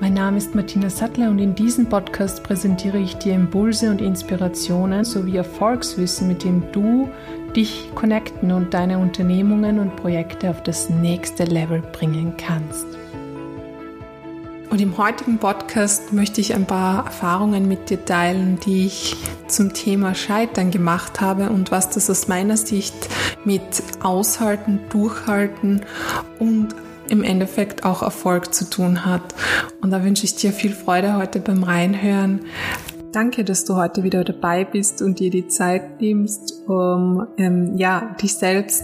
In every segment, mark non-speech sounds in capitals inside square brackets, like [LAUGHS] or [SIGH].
Mein Name ist Martina Sattler und in diesem Podcast präsentiere ich dir Impulse und Inspirationen sowie Erfolgswissen, mit dem du dich connecten und deine Unternehmungen und Projekte auf das nächste Level bringen kannst. Und im heutigen Podcast möchte ich ein paar Erfahrungen mit dir teilen, die ich zum Thema Scheitern gemacht habe und was das aus meiner Sicht mit Aushalten, Durchhalten und im Endeffekt auch Erfolg zu tun hat. Und da wünsche ich dir viel Freude heute beim Reinhören. Danke, dass du heute wieder dabei bist und dir die Zeit nimmst, um ähm, ja, dich selbst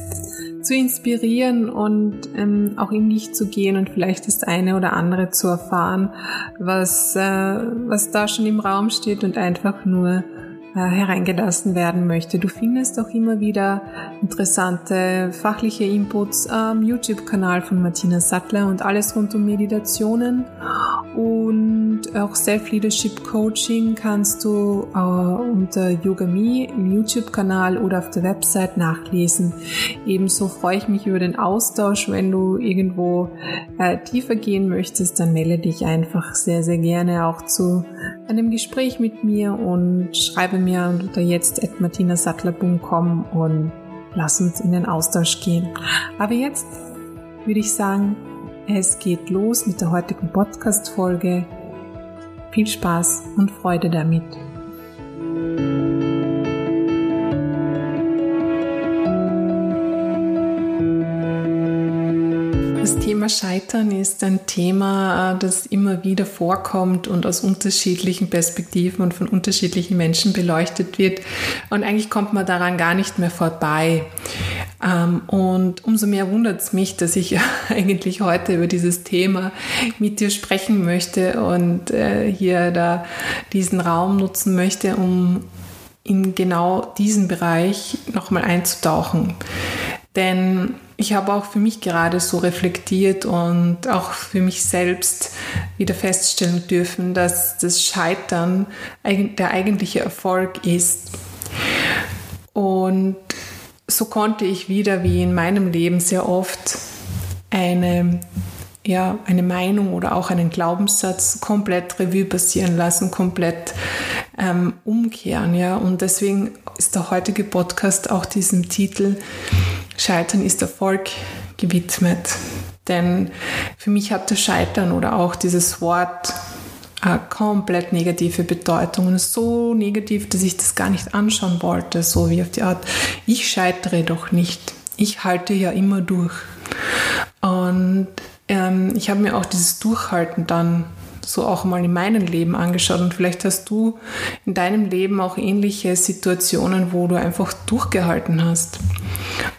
zu inspirieren und ähm, auch in dich zu gehen und vielleicht das eine oder andere zu erfahren, was, äh, was da schon im Raum steht und einfach nur hereingelassen werden möchte. Du findest auch immer wieder interessante fachliche Inputs am YouTube-Kanal von Martina Sattler und alles rund um Meditationen und auch Self-Leadership Coaching kannst du äh, unter Yogami im YouTube-Kanal oder auf der Website nachlesen. Ebenso freue ich mich über den Austausch. Wenn du irgendwo äh, tiefer gehen möchtest, dann melde dich einfach sehr, sehr gerne auch zu einem Gespräch mit mir und schreibe mir unter jetzt at martinasattler.com und lass uns in den Austausch gehen. Aber jetzt würde ich sagen, es geht los mit der heutigen Podcast-Folge. Viel Spaß und Freude damit. Thema Scheitern ist ein Thema, äh, das immer wieder vorkommt und aus unterschiedlichen Perspektiven und von unterschiedlichen Menschen beleuchtet wird. Und eigentlich kommt man daran gar nicht mehr vorbei. Ähm, und umso mehr wundert es mich, dass ich [LAUGHS] eigentlich heute über dieses Thema mit dir sprechen möchte und äh, hier da diesen Raum nutzen möchte, um in genau diesen Bereich nochmal einzutauchen. Denn ich habe auch für mich gerade so reflektiert und auch für mich selbst wieder feststellen dürfen, dass das Scheitern der eigentliche Erfolg ist. Und so konnte ich wieder, wie in meinem Leben sehr oft, eine, ja, eine Meinung oder auch einen Glaubenssatz komplett Revue passieren lassen, komplett ähm, umkehren. Ja? Und deswegen ist der heutige Podcast auch diesem Titel Scheitern ist Erfolg gewidmet. Denn für mich hat das Scheitern oder auch dieses Wort eine komplett negative Bedeutung und so negativ, dass ich das gar nicht anschauen wollte, so wie auf die Art, ich scheitere doch nicht, ich halte ja immer durch. Und ähm, ich habe mir auch dieses Durchhalten dann so auch mal in meinem Leben angeschaut und vielleicht hast du in deinem Leben auch ähnliche Situationen, wo du einfach durchgehalten hast.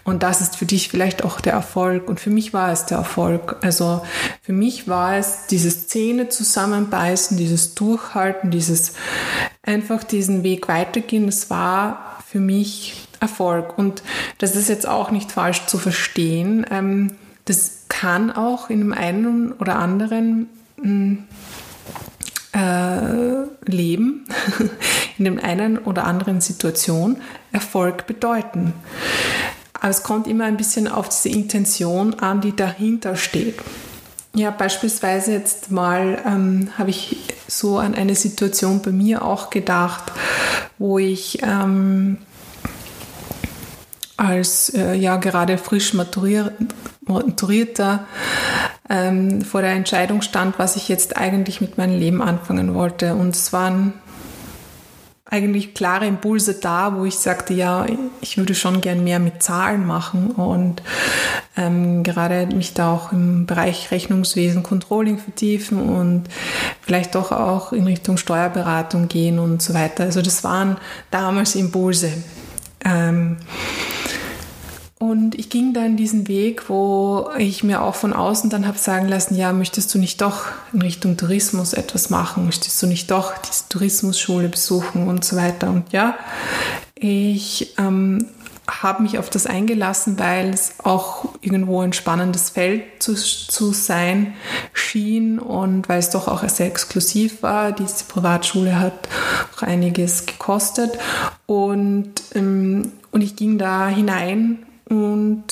Und das ist für dich vielleicht auch der Erfolg und für mich war es der Erfolg. Also für mich war es dieses Zähne zusammenbeißen, dieses Durchhalten, dieses einfach diesen Weg weitergehen, das war für mich Erfolg. Und das ist jetzt auch nicht falsch zu verstehen. Ähm, das kann auch in einem einen oder anderen äh, Leben [LAUGHS] in dem einen oder anderen Situation Erfolg bedeuten. Aber es kommt immer ein bisschen auf diese Intention an, die dahinter steht. Ja, beispielsweise jetzt mal ähm, habe ich so an eine Situation bei mir auch gedacht, wo ich ähm, als äh, ja gerade frisch maturier maturierter ähm, vor der Entscheidung stand, was ich jetzt eigentlich mit meinem Leben anfangen wollte. Und es waren eigentlich klare Impulse da, wo ich sagte, ja, ich würde schon gern mehr mit Zahlen machen und ähm, gerade mich da auch im Bereich Rechnungswesen, Controlling vertiefen und vielleicht doch auch in Richtung Steuerberatung gehen und so weiter. Also das waren damals Impulse. Ähm, und ich ging dann diesen Weg, wo ich mir auch von außen dann habe sagen lassen, ja, möchtest du nicht doch in Richtung Tourismus etwas machen? Möchtest du nicht doch diese Tourismusschule besuchen und so weiter? Und ja, Ich ähm, habe mich auf das eingelassen, weil es auch irgendwo ein spannendes Feld zu, zu sein schien und weil es doch auch sehr exklusiv war. Diese Privatschule hat auch einiges gekostet und, ähm, und ich ging da hinein und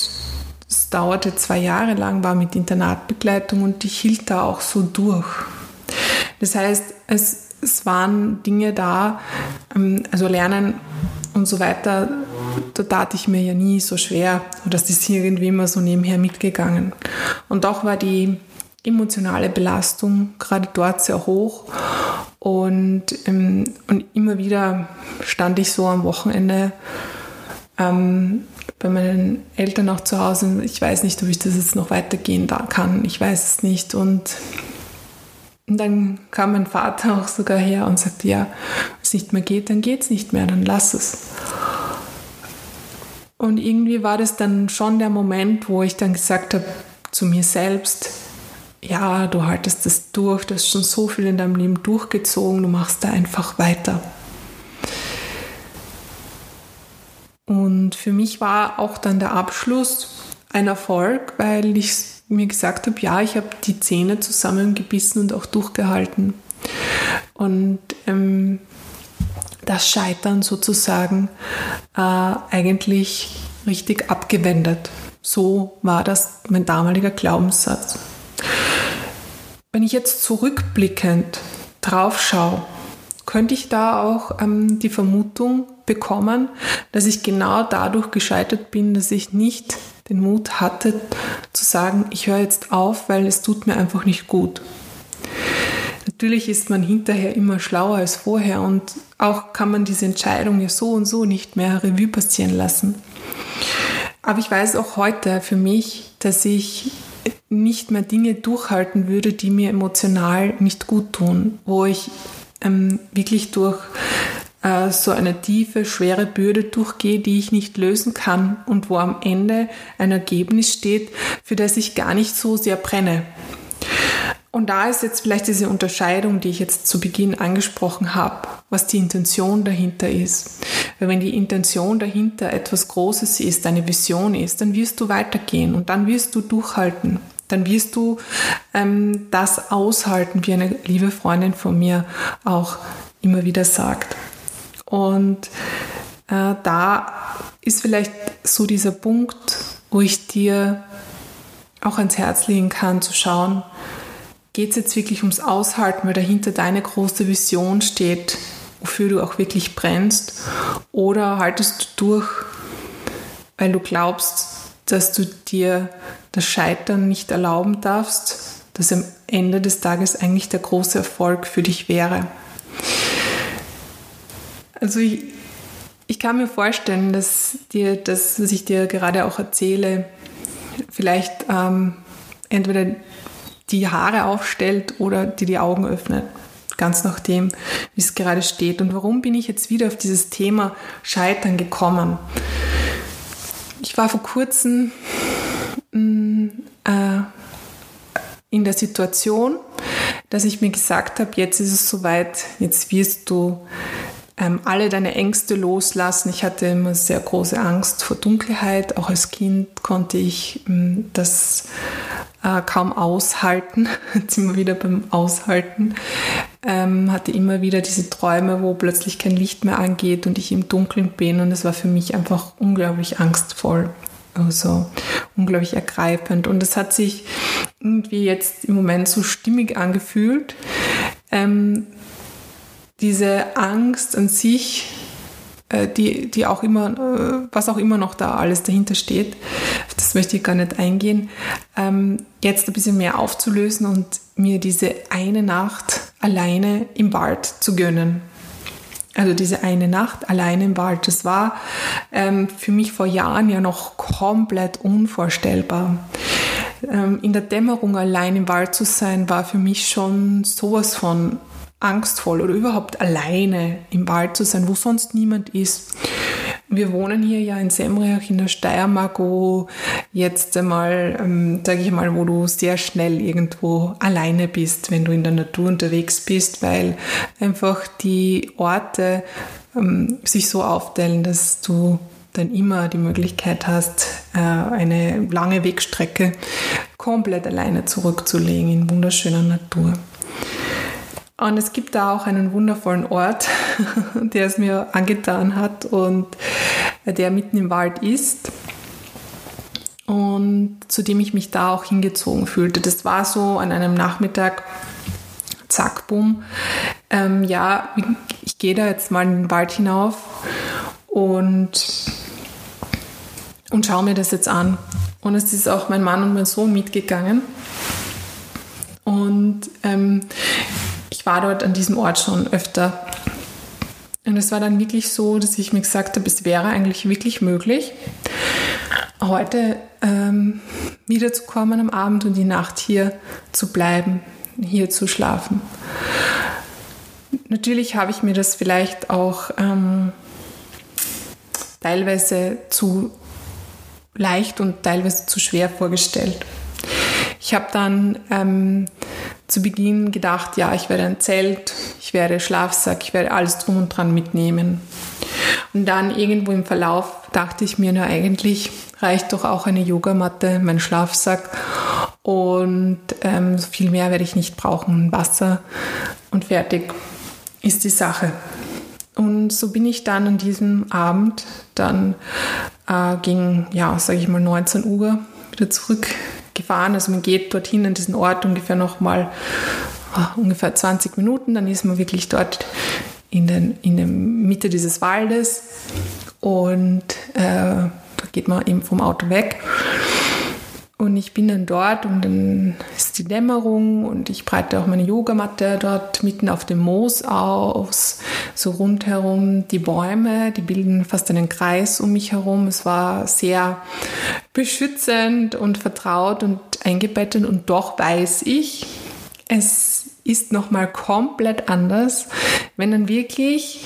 es dauerte zwei Jahre lang, war mit Internatbegleitung und ich hielt da auch so durch. Das heißt, es, es waren Dinge da, ähm, also Lernen und so weiter, da tat ich mir ja nie so schwer. Und das ist irgendwie immer so nebenher mitgegangen. Und auch war die emotionale Belastung gerade dort sehr hoch. Und, ähm, und immer wieder stand ich so am Wochenende ähm, bei meinen Eltern auch zu Hause. Ich weiß nicht, ob ich das jetzt noch weitergehen kann. Ich weiß es nicht. Und dann kam mein Vater auch sogar her und sagte, ja, wenn es nicht mehr geht, dann geht es nicht mehr, dann lass es. Und irgendwie war das dann schon der Moment, wo ich dann gesagt habe zu mir selbst, ja, du haltest das durch, du hast schon so viel in deinem Leben durchgezogen, du machst da einfach weiter. Und für mich war auch dann der Abschluss ein Erfolg, weil ich mir gesagt habe, ja, ich habe die Zähne zusammengebissen und auch durchgehalten. Und ähm, das Scheitern sozusagen äh, eigentlich richtig abgewendet. So war das mein damaliger Glaubenssatz. Wenn ich jetzt zurückblickend drauf schaue, könnte ich da auch ähm, die Vermutung bekommen, dass ich genau dadurch gescheitert bin, dass ich nicht den Mut hatte zu sagen, ich höre jetzt auf, weil es tut mir einfach nicht gut. Natürlich ist man hinterher immer schlauer als vorher und auch kann man diese Entscheidung ja so und so nicht mehr Revue passieren lassen. Aber ich weiß auch heute für mich, dass ich nicht mehr Dinge durchhalten würde, die mir emotional nicht gut tun, wo ich ähm, wirklich durch äh, so eine tiefe, schwere Bürde durchgehe, die ich nicht lösen kann und wo am Ende ein Ergebnis steht, für das ich gar nicht so sehr brenne. Und da ist jetzt vielleicht diese Unterscheidung, die ich jetzt zu Beginn angesprochen habe, was die Intention dahinter ist. Weil wenn die Intention dahinter etwas Großes ist, eine Vision ist, dann wirst du weitergehen und dann wirst du durchhalten. Dann wirst du ähm, das aushalten, wie eine liebe Freundin von mir auch immer wieder sagt. Und äh, da ist vielleicht so dieser Punkt, wo ich dir auch ans Herz legen kann, zu schauen, geht es jetzt wirklich ums Aushalten, weil dahinter deine große Vision steht, wofür du auch wirklich brennst, oder haltest du durch, weil du glaubst, dass du dir das Scheitern nicht erlauben darfst, dass am Ende des Tages eigentlich der große Erfolg für dich wäre. Also ich, ich kann mir vorstellen, dass dir das, was ich dir gerade auch erzähle, vielleicht ähm, entweder die Haare aufstellt oder dir die Augen öffnet. Ganz nachdem, wie es gerade steht. Und warum bin ich jetzt wieder auf dieses Thema Scheitern gekommen? Ich war vor kurzem in der Situation, dass ich mir gesagt habe, jetzt ist es soweit, jetzt wirst du ähm, alle deine Ängste loslassen. Ich hatte immer sehr große Angst vor Dunkelheit. Auch als Kind konnte ich ähm, das äh, kaum aushalten. [LAUGHS] Jetzt sind wir wieder beim Aushalten. Ähm, hatte immer wieder diese Träume, wo plötzlich kein Licht mehr angeht und ich im Dunkeln bin. Und es war für mich einfach unglaublich angstvoll. Also unglaublich ergreifend. Und es hat sich irgendwie jetzt im Moment so stimmig angefühlt. Ähm, diese Angst an sich, äh, die, die auch immer, äh, was auch immer noch da alles dahinter steht, das möchte ich gar nicht eingehen, ähm, jetzt ein bisschen mehr aufzulösen und mir diese eine Nacht alleine im Wald zu gönnen. Also diese eine Nacht alleine im Wald, das war ähm, für mich vor Jahren ja noch komplett unvorstellbar. Ähm, in der Dämmerung allein im Wald zu sein, war für mich schon sowas von angstvoll oder überhaupt alleine im Wald zu sein, wo sonst niemand ist. Wir wohnen hier ja in Semriach in der Steiermark, wo jetzt einmal, ähm, sage ich mal, wo du sehr schnell irgendwo alleine bist, wenn du in der Natur unterwegs bist, weil einfach die Orte ähm, sich so aufteilen, dass du dann immer die Möglichkeit hast, äh, eine lange Wegstrecke komplett alleine zurückzulegen in wunderschöner Natur. Und es gibt da auch einen wundervollen Ort, [LAUGHS] der es mir angetan hat und der mitten im Wald ist und zu dem ich mich da auch hingezogen fühlte. Das war so an einem Nachmittag, zack, bumm, ähm, ja, ich gehe da jetzt mal in den Wald hinauf und, und schaue mir das jetzt an. Und es ist auch mein Mann und mein Sohn mitgegangen. Und ähm, ich war dort an diesem Ort schon öfter. Und es war dann wirklich so, dass ich mir gesagt habe, es wäre eigentlich wirklich möglich, heute ähm, wiederzukommen am Abend und die Nacht hier zu bleiben, hier zu schlafen. Natürlich habe ich mir das vielleicht auch ähm, teilweise zu leicht und teilweise zu schwer vorgestellt. Ich habe dann ähm, zu Beginn gedacht, ja, ich werde ein Zelt, ich werde Schlafsack, ich werde alles drum und dran mitnehmen. Und dann irgendwo im Verlauf dachte ich mir, na eigentlich reicht doch auch eine Yogamatte, mein Schlafsack und ähm, viel mehr werde ich nicht brauchen. Wasser und fertig ist die Sache. Und so bin ich dann an diesem Abend dann äh, gegen, ja, sage ich mal 19 Uhr wieder zurückgefahren. Also man geht dorthin an diesen Ort ungefähr nochmal äh, ungefähr 20 Minuten, dann ist man wirklich dort in, den, in der Mitte dieses Waldes und äh, da geht man eben vom Auto weg. Und ich bin dann dort und dann ist die Dämmerung und ich breite auch meine Yogamatte dort mitten auf dem Moos aus, so rundherum die Bäume, die bilden fast einen Kreis um mich herum. Es war sehr beschützend und vertraut und eingebettet und doch weiß ich, es ist nochmal komplett anders, wenn dann wirklich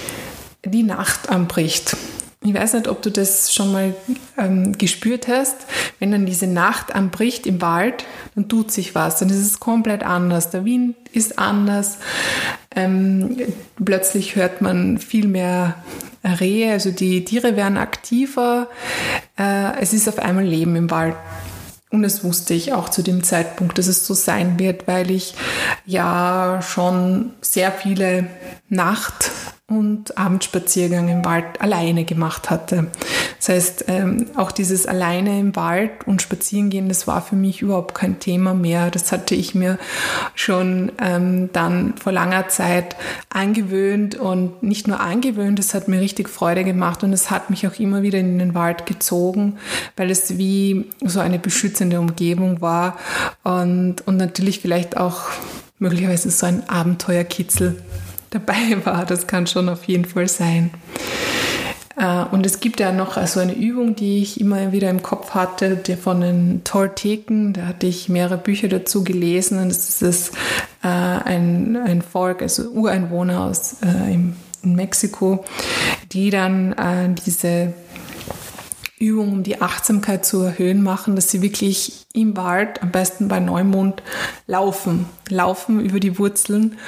die Nacht anbricht. Ich weiß nicht, ob du das schon mal ähm, gespürt hast. Wenn dann diese Nacht anbricht im Wald, dann tut sich was. Dann ist es komplett anders. Der Wind ist anders. Ähm, plötzlich hört man viel mehr Rehe, also die Tiere werden aktiver. Äh, es ist auf einmal Leben im Wald. Und das wusste ich auch zu dem Zeitpunkt, dass es so sein wird, weil ich ja schon sehr viele Nacht- und Abendspaziergang im Wald alleine gemacht hatte. Das heißt, ähm, auch dieses alleine im Wald und Spazierengehen, das war für mich überhaupt kein Thema mehr. Das hatte ich mir schon ähm, dann vor langer Zeit angewöhnt und nicht nur angewöhnt, es hat mir richtig Freude gemacht und es hat mich auch immer wieder in den Wald gezogen, weil es wie so eine beschützende Umgebung war und, und natürlich vielleicht auch möglicherweise so ein Abenteuerkitzel dabei [LAUGHS] war. Das kann schon auf jeden Fall sein. Äh, und es gibt ja noch so eine Übung, die ich immer wieder im Kopf hatte, der von den Tolteken. Da hatte ich mehrere Bücher dazu gelesen. Und es ist äh, ein, ein Volk, also Ureinwohner aus äh, in Mexiko, die dann diese Übung, um die Achtsamkeit zu erhöhen, machen, dass sie wirklich im Wald, am besten bei Neumond, laufen. Laufen über die Wurzeln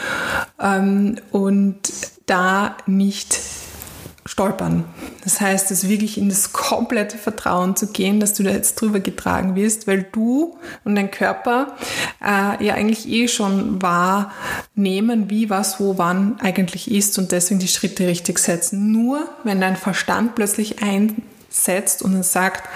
ähm, und da nicht stolpern. Das heißt, es wirklich in das komplette Vertrauen zu gehen, dass du da jetzt drüber getragen wirst, weil du und dein Körper äh, ja eigentlich eh schon wahrnehmen, wie was wo wann eigentlich ist und deswegen die Schritte richtig setzen. Nur wenn dein Verstand plötzlich ein setzt und dann sagt,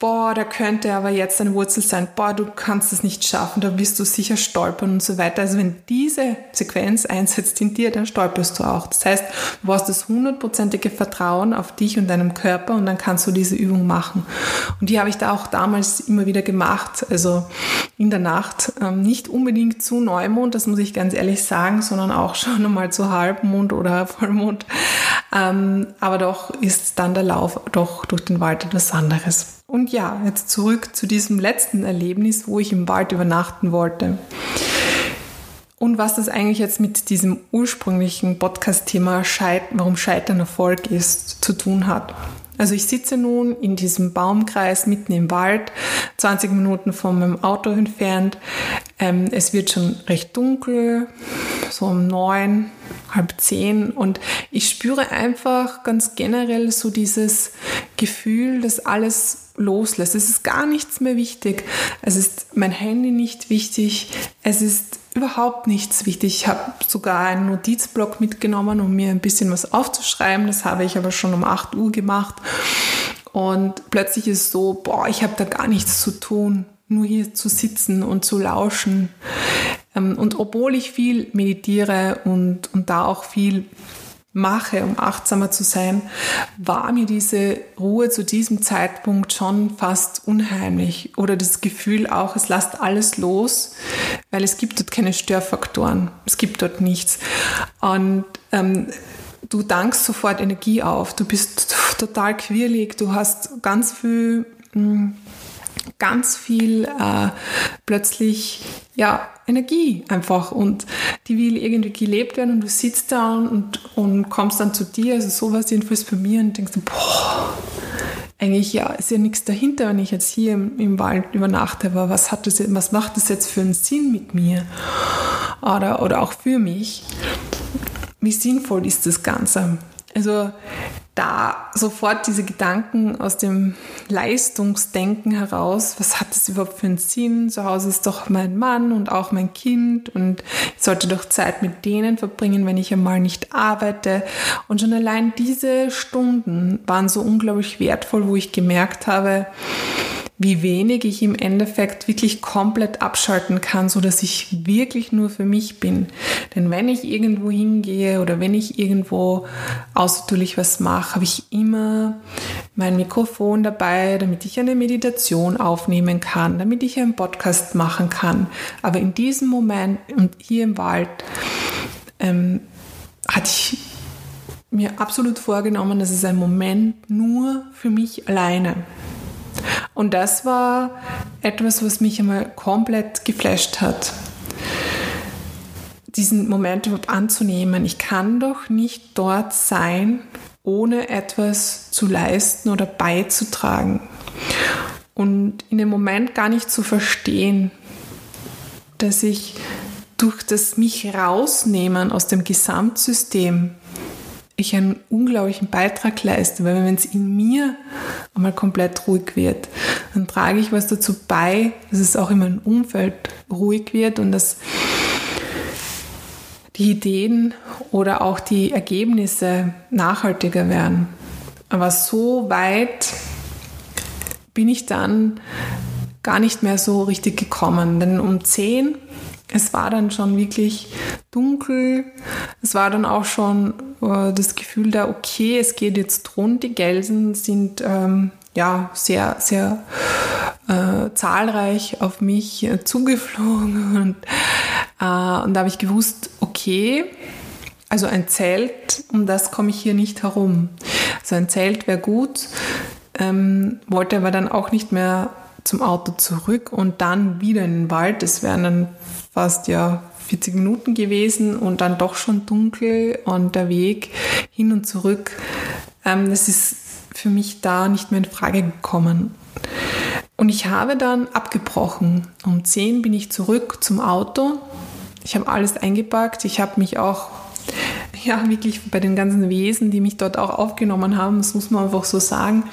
boah, da könnte aber jetzt eine Wurzel sein, boah, du kannst es nicht schaffen, da wirst du sicher stolpern und so weiter. Also wenn diese Sequenz einsetzt in dir, dann stolperst du auch. Das heißt, du brauchst das hundertprozentige Vertrauen auf dich und deinem Körper und dann kannst du diese Übung machen. Und die habe ich da auch damals immer wieder gemacht, also in der Nacht. Ähm, nicht unbedingt zu Neumond, das muss ich ganz ehrlich sagen, sondern auch schon einmal zu Halbmond oder [LAUGHS] Vollmond. Ähm, aber doch ist dann der Lauf doch durch den Wald etwas anderes. Und ja, jetzt zurück zu diesem letzten Erlebnis, wo ich im Wald übernachten wollte. Und was das eigentlich jetzt mit diesem ursprünglichen Podcast-Thema, warum Scheitern Erfolg ist, zu tun hat. Also ich sitze nun in diesem Baumkreis mitten im Wald, 20 Minuten von meinem Auto entfernt. Ähm, es wird schon recht dunkel, so um neun, halb zehn und ich spüre einfach ganz generell so dieses Gefühl, dass alles loslässt. Es ist gar nichts mehr wichtig. Es ist mein Handy nicht wichtig. Es ist überhaupt nichts wichtig. Ich habe sogar einen Notizblock mitgenommen, um mir ein bisschen was aufzuschreiben. Das habe ich aber schon um 8 Uhr gemacht. Und plötzlich ist so, boah, ich habe da gar nichts zu tun, nur hier zu sitzen und zu lauschen. Ähm, und obwohl ich viel meditiere und, und da auch viel mache, um achtsamer zu sein, war mir diese Ruhe zu diesem Zeitpunkt schon fast unheimlich. Oder das Gefühl auch, es lasst alles los, weil es gibt dort keine Störfaktoren. Es gibt dort nichts. Und ähm, du dankst sofort Energie auf. Du bist total quirlig. Du hast ganz viel... Mh, hm, ganz viel äh, plötzlich ja Energie einfach und die will irgendwie gelebt werden und du sitzt da und, und kommst dann zu dir, also sowas jedenfalls bei mir und denkst, boah, eigentlich ja, ist ja nichts dahinter, wenn ich jetzt hier im, im Wald übernachte, aber was hat das, was macht das jetzt für einen Sinn mit mir? Oder, oder auch für mich? Wie sinnvoll ist das Ganze? Also da sofort diese Gedanken aus dem Leistungsdenken heraus, was hat das überhaupt für einen Sinn? Zu Hause ist doch mein Mann und auch mein Kind und ich sollte doch Zeit mit denen verbringen, wenn ich einmal nicht arbeite. Und schon allein diese Stunden waren so unglaublich wertvoll, wo ich gemerkt habe, wie wenig ich im Endeffekt wirklich komplett abschalten kann, so dass ich wirklich nur für mich bin. Denn wenn ich irgendwo hingehe oder wenn ich irgendwo außertürlich was mache, habe ich immer mein Mikrofon dabei, damit ich eine Meditation aufnehmen kann, damit ich einen Podcast machen kann. Aber in diesem Moment und hier im Wald ähm, hatte ich mir absolut vorgenommen, dass es ein Moment nur für mich alleine. Und das war etwas, was mich einmal komplett geflasht hat. Diesen Moment überhaupt anzunehmen. Ich kann doch nicht dort sein, ohne etwas zu leisten oder beizutragen. Und in dem Moment gar nicht zu verstehen, dass ich durch das mich rausnehmen aus dem Gesamtsystem ich einen unglaublichen Beitrag leiste, weil wenn es in mir einmal komplett ruhig wird, dann trage ich was dazu bei, dass es auch in meinem Umfeld ruhig wird und dass die Ideen oder auch die Ergebnisse nachhaltiger werden. Aber so weit bin ich dann gar nicht mehr so richtig gekommen. Denn um 10 es war dann schon wirklich dunkel. Es war dann auch schon äh, das Gefühl da, okay, es geht jetzt rund. Die Gelsen sind ähm, ja sehr, sehr äh, zahlreich auf mich äh, zugeflogen. [LAUGHS] Und, äh, und da habe ich gewusst, okay, also ein Zelt, um das komme ich hier nicht herum. Also ein Zelt wäre gut, ähm, wollte aber dann auch nicht mehr zum Auto zurück und dann wieder in den Wald. Es wären dann fast ja 40 Minuten gewesen und dann doch schon dunkel und der Weg hin und zurück. Ähm, das ist für mich da nicht mehr in Frage gekommen. Und ich habe dann abgebrochen. Um 10 bin ich zurück zum Auto. Ich habe alles eingepackt. Ich habe mich auch ja, wirklich bei den ganzen Wesen, die mich dort auch aufgenommen haben, das muss man einfach so sagen,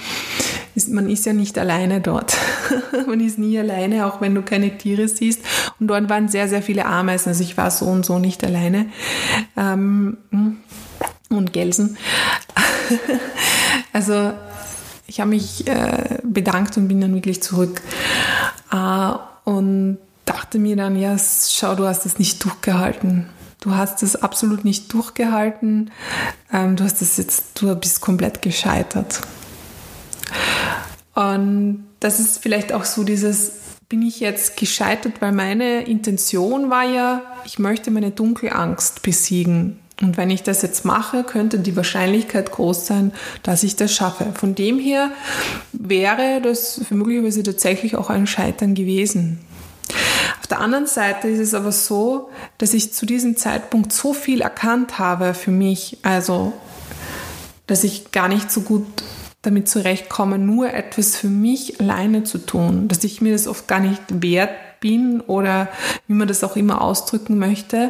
ist, man ist ja nicht alleine dort. [LAUGHS] man ist nie alleine, auch wenn du keine Tiere siehst. Und dort waren sehr, sehr viele Ameisen. Also ich war so und so nicht alleine. Ähm, und Gelsen. [LAUGHS] also ich habe mich äh, bedankt und bin dann wirklich zurück. Äh, und dachte mir dann, ja, schau, du hast es nicht durchgehalten. Du hast es absolut nicht durchgehalten. Ähm, du hast es jetzt, du bist komplett gescheitert. Und das ist vielleicht auch so dieses, bin ich jetzt gescheitert, weil meine Intention war ja, ich möchte meine Dunkelangst besiegen. Und wenn ich das jetzt mache, könnte die Wahrscheinlichkeit groß sein, dass ich das schaffe. Von dem her wäre das möglicherweise tatsächlich auch ein Scheitern gewesen. Auf der anderen Seite ist es aber so, dass ich zu diesem Zeitpunkt so viel erkannt habe für mich, also dass ich gar nicht so gut damit zurechtkomme, nur etwas für mich alleine zu tun, dass ich mir das oft gar nicht wert bin oder wie man das auch immer ausdrücken möchte,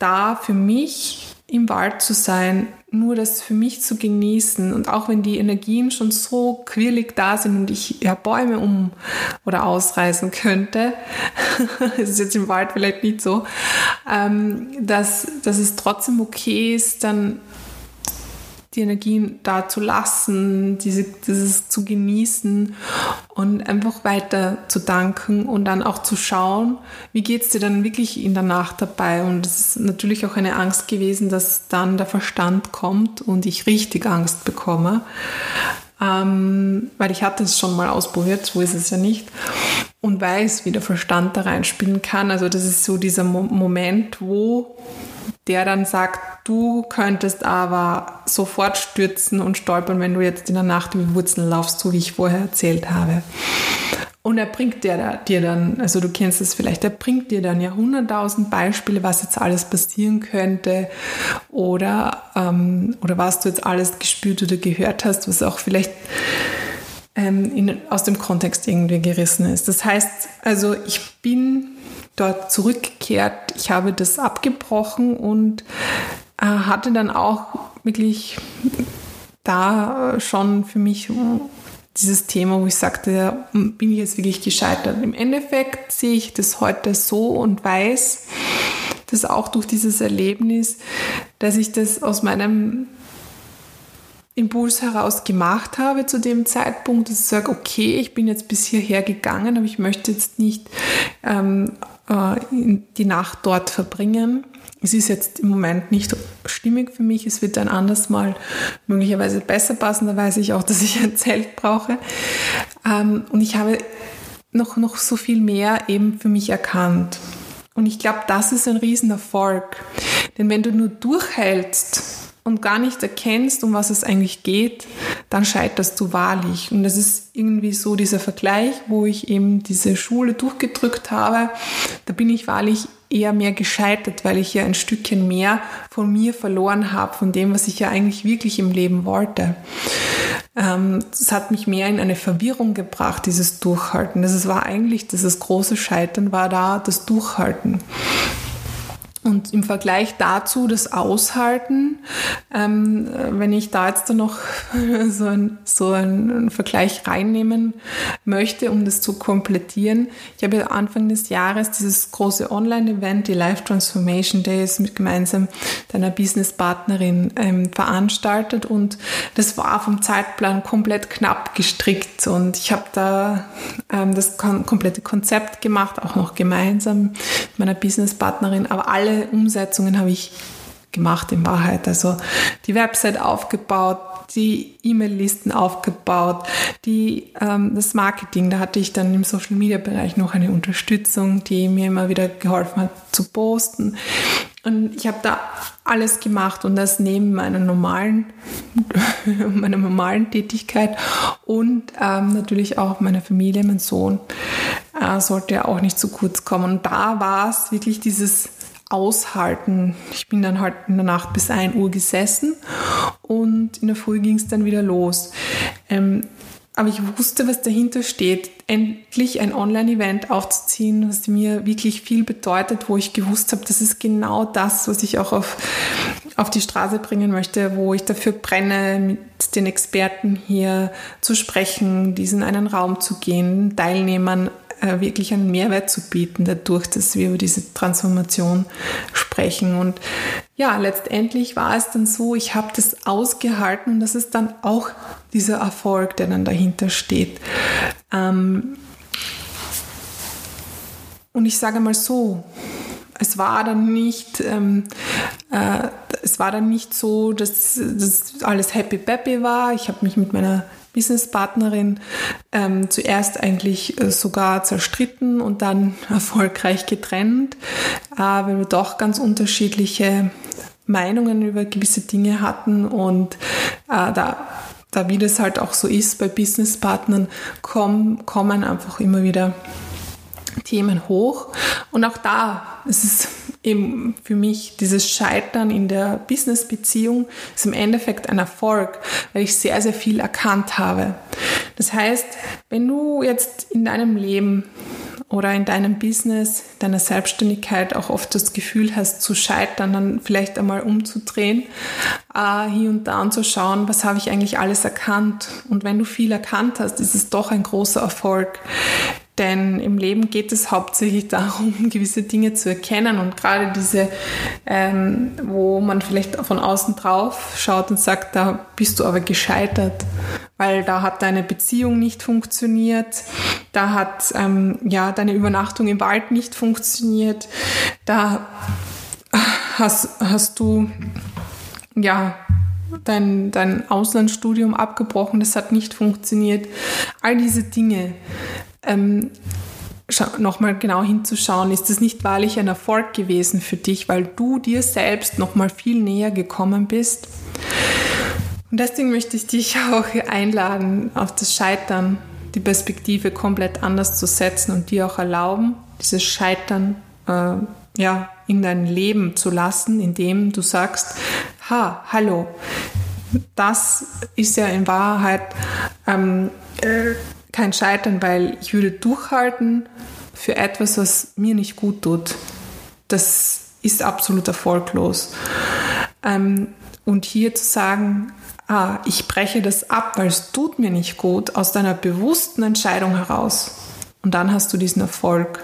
da für mich im Wald zu sein, nur das für mich zu genießen. Und auch wenn die Energien schon so quirlig da sind und ich ja Bäume um oder ausreißen könnte, [LAUGHS] das ist jetzt im Wald vielleicht nicht so, ähm, dass, dass es trotzdem okay ist, dann die Energien da zu lassen, diese, dieses zu genießen und einfach weiter zu danken und dann auch zu schauen, wie geht es dir dann wirklich in der Nacht dabei. Und es ist natürlich auch eine Angst gewesen, dass dann der Verstand kommt und ich richtig Angst bekomme. Ähm, weil ich hatte es schon mal ausprobiert, so ist es ja nicht. Und weiß, wie der Verstand da reinspielen kann. Also das ist so dieser Mo Moment, wo der dann sagt, du könntest aber sofort stürzen und stolpern, wenn du jetzt in der Nacht über Wurzeln laufst, so wie ich vorher erzählt habe. Und er bringt dir, dir dann, also du kennst es vielleicht, er bringt dir dann ja hunderttausend Beispiele, was jetzt alles passieren könnte oder, ähm, oder was du jetzt alles gespürt oder gehört hast, was auch vielleicht ähm, in, aus dem Kontext irgendwie gerissen ist. Das heißt, also ich bin dort zurückgekehrt. Ich habe das abgebrochen und äh, hatte dann auch wirklich da schon für mich dieses Thema, wo ich sagte, bin ich jetzt wirklich gescheitert. Im Endeffekt sehe ich das heute so und weiß, dass auch durch dieses Erlebnis, dass ich das aus meinem Impuls heraus gemacht habe zu dem Zeitpunkt, dass ich sage, okay, ich bin jetzt bis hierher gegangen, aber ich möchte jetzt nicht ähm, äh, die Nacht dort verbringen. Es ist jetzt im Moment nicht stimmig für mich. Es wird ein anderes Mal möglicherweise besser passen. Da weiß ich auch, [LAUGHS] dass ich ein Zelt brauche. Ähm, und ich habe noch, noch so viel mehr eben für mich erkannt. Und ich glaube, das ist ein Riesenerfolg. Denn wenn du nur durchhältst und gar nicht erkennst, um was es eigentlich geht, dann scheiterst du wahrlich. Und das ist irgendwie so dieser Vergleich, wo ich eben diese Schule durchgedrückt habe. Da bin ich wahrlich eher mehr gescheitert, weil ich ja ein Stückchen mehr von mir verloren habe, von dem, was ich ja eigentlich wirklich im Leben wollte. Ähm, das hat mich mehr in eine Verwirrung gebracht, dieses Durchhalten. Das war eigentlich, das große Scheitern war da, das Durchhalten. Und im Vergleich dazu das Aushalten, ähm, wenn ich da jetzt dann noch [LAUGHS] so, ein, so einen Vergleich reinnehmen möchte, um das zu komplettieren. Ich habe Anfang des Jahres dieses große Online-Event, die Life Transformation Days, mit gemeinsam deiner Businesspartnerin ähm, veranstaltet. Und das war vom Zeitplan komplett knapp gestrickt. Und ich habe da ähm, das komplette Konzept gemacht, auch noch gemeinsam mit meiner Businesspartnerin, aber alle Umsetzungen habe ich gemacht in Wahrheit. Also die Website aufgebaut, die E-Mail-Listen aufgebaut, die, ähm, das Marketing, da hatte ich dann im Social-Media-Bereich noch eine Unterstützung, die mir immer wieder geholfen hat zu posten. Und ich habe da alles gemacht und das neben meiner normalen, [LAUGHS] meiner normalen Tätigkeit und ähm, natürlich auch meiner Familie, mein Sohn äh, sollte ja auch nicht zu kurz kommen. Und da war es wirklich dieses aushalten. Ich bin dann halt in der Nacht bis 1 Uhr gesessen und in der Früh ging es dann wieder los. Ähm, aber ich wusste, was dahinter steht. Endlich ein Online-Event aufzuziehen, was mir wirklich viel bedeutet, wo ich gewusst habe, das ist genau das, was ich auch auf, auf die Straße bringen möchte, wo ich dafür brenne, mit den Experten hier zu sprechen, diesen einen Raum zu gehen, Teilnehmern wirklich einen Mehrwert zu bieten, dadurch, dass wir über diese Transformation sprechen. Und ja, letztendlich war es dann so, ich habe das ausgehalten und das ist dann auch dieser Erfolg, der dann dahinter steht. Ähm und ich sage mal so, es war dann nicht, ähm, äh, es war dann nicht so, dass das alles happy peppy war. Ich habe mich mit meiner Businesspartnerin ähm, zuerst eigentlich äh, sogar zerstritten und dann [LAUGHS] erfolgreich getrennt, äh, weil wir doch ganz unterschiedliche Meinungen über gewisse Dinge hatten und äh, da da wie das halt auch so ist bei Businesspartnern, kommen, kommen einfach immer wieder Themen hoch. Und auch da ist es eben für mich dieses Scheitern in der Business-Beziehung ist im Endeffekt ein Erfolg, weil ich sehr, sehr viel erkannt habe. Das heißt, wenn du jetzt in deinem Leben oder in deinem Business, deiner Selbstständigkeit auch oft das Gefühl hast zu scheitern, dann vielleicht einmal umzudrehen, äh, hier und da anzuschauen, was habe ich eigentlich alles erkannt. Und wenn du viel erkannt hast, ist es doch ein großer Erfolg. Denn im Leben geht es hauptsächlich darum, [LAUGHS] gewisse Dinge zu erkennen und gerade diese, ähm, wo man vielleicht von außen drauf schaut und sagt, da bist du aber gescheitert, weil da hat deine Beziehung nicht funktioniert, da hat ähm, ja deine Übernachtung im Wald nicht funktioniert, da hast, hast du ja dein, dein Auslandsstudium abgebrochen, das hat nicht funktioniert. All diese Dinge ähm, nochmal genau hinzuschauen, ist es nicht wahrlich ein Erfolg gewesen für dich, weil du dir selbst nochmal viel näher gekommen bist. Und deswegen möchte ich dich [LAUGHS] auch einladen, auf das Scheitern die Perspektive komplett anders zu setzen und dir auch erlauben, dieses Scheitern äh, ja, in dein Leben zu lassen, indem du sagst, ha, hallo, das ist ja in Wahrheit ähm, äh, kein Scheitern, weil ich würde durchhalten für etwas, was mir nicht gut tut. Das ist absolut erfolglos. Ähm, und hier zu sagen, ah, ich breche das ab, weil es tut mir nicht gut, aus deiner bewussten Entscheidung heraus. Und dann hast du diesen Erfolg.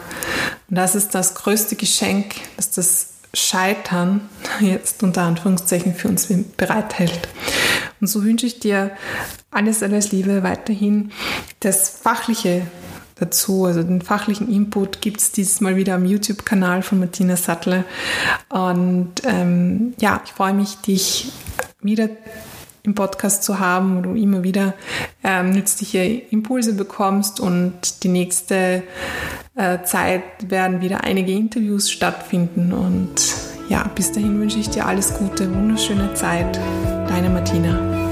Und das ist das größte Geschenk, das das Scheitern jetzt unter Anführungszeichen für uns bereithält. Und so wünsche ich dir alles, alles Liebe weiterhin. Das Fachliche dazu, also den fachlichen Input gibt es dieses Mal wieder am YouTube-Kanal von Martina Sattle. Und ähm, ja, ich freue mich, dich wieder im Podcast zu haben, wo du immer wieder ähm, nützliche Impulse bekommst und die nächste Zeit werden wieder einige Interviews stattfinden und ja, bis dahin wünsche ich dir alles Gute, wunderschöne Zeit. Deine Martina.